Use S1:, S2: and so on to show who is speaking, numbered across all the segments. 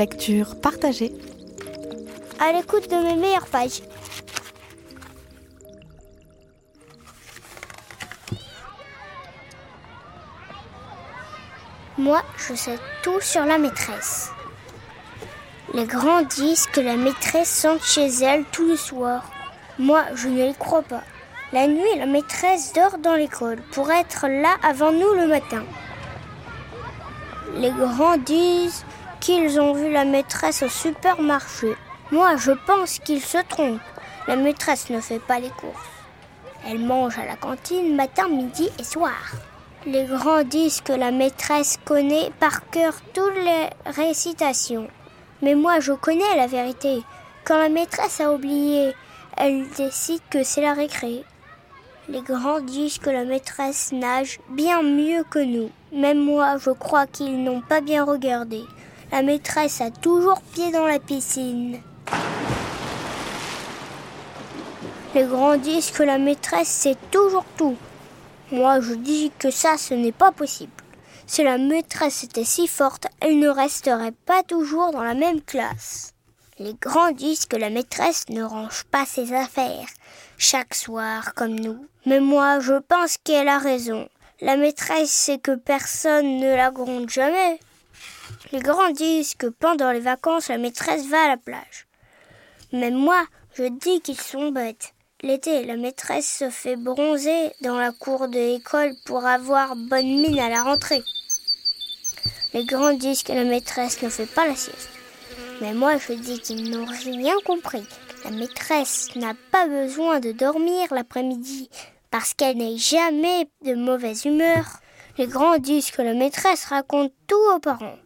S1: Lecture partagée.
S2: À l'écoute de mes meilleures pages. Moi, je sais tout sur la maîtresse. Les grands disent que la maîtresse sent chez elle tous les soirs. Moi, je ne les crois pas. La nuit, la maîtresse dort dans l'école pour être là avant nous le matin. Les grands disent qu'ils ont vu la maîtresse au supermarché. Moi, je pense qu'ils se trompent. La maîtresse ne fait pas les courses. Elle mange à la cantine matin, midi et soir. Les grands disent que la maîtresse connaît par cœur toutes les récitations. Mais moi, je connais la vérité. Quand la maîtresse a oublié, elle décide que c'est la récré. Les grands disent que la maîtresse nage bien mieux que nous. Même moi, je crois qu'ils n'ont pas bien regardé. La maîtresse a toujours pied dans la piscine. Les grands disent que la maîtresse sait toujours tout. Moi, je dis que ça, ce n'est pas possible. Si la maîtresse était si forte, elle ne resterait pas toujours dans la même classe. Les grands disent que la maîtresse ne range pas ses affaires chaque soir comme nous. Mais moi, je pense qu'elle a raison. La maîtresse sait que personne ne la gronde jamais. Les grands disent que pendant les vacances, la maîtresse va à la plage. Mais moi, je dis qu'ils sont bêtes. L'été, la maîtresse se fait bronzer dans la cour de l'école pour avoir bonne mine à la rentrée. Les grands disent que la maîtresse ne fait pas la sieste. Mais moi, je dis qu'ils n'ont rien compris. La maîtresse n'a pas besoin de dormir l'après-midi parce qu'elle n'est jamais de mauvaise humeur. Les grands disent que la maîtresse raconte tout aux parents.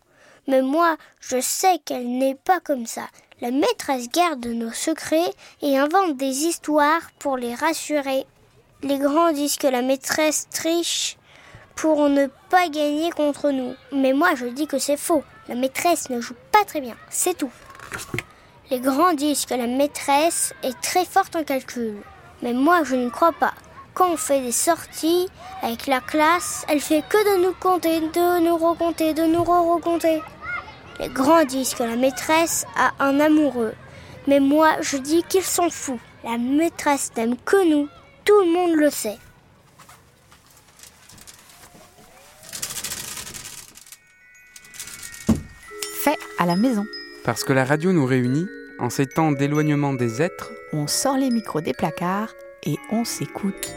S2: Mais moi, je sais qu'elle n'est pas comme ça. La maîtresse garde nos secrets et invente des histoires pour les rassurer. Les grands disent que la maîtresse triche pour ne pas gagner contre nous. Mais moi, je dis que c'est faux. La maîtresse ne joue pas très bien, c'est tout. Les grands disent que la maîtresse est très forte en calcul. Mais moi, je ne crois pas. Quand on fait des sorties avec la classe, elle fait que de nous compter, de nous recompter, de nous re-recompter. Les grands disent que la maîtresse a un amoureux. Mais moi, je dis qu'ils sont fous. La maîtresse n'aime que nous. Tout le monde le sait.
S1: Fait à la maison.
S3: Parce que la radio nous réunit, en ces temps d'éloignement des êtres,
S1: On sort les micros des placards et on s'écoute.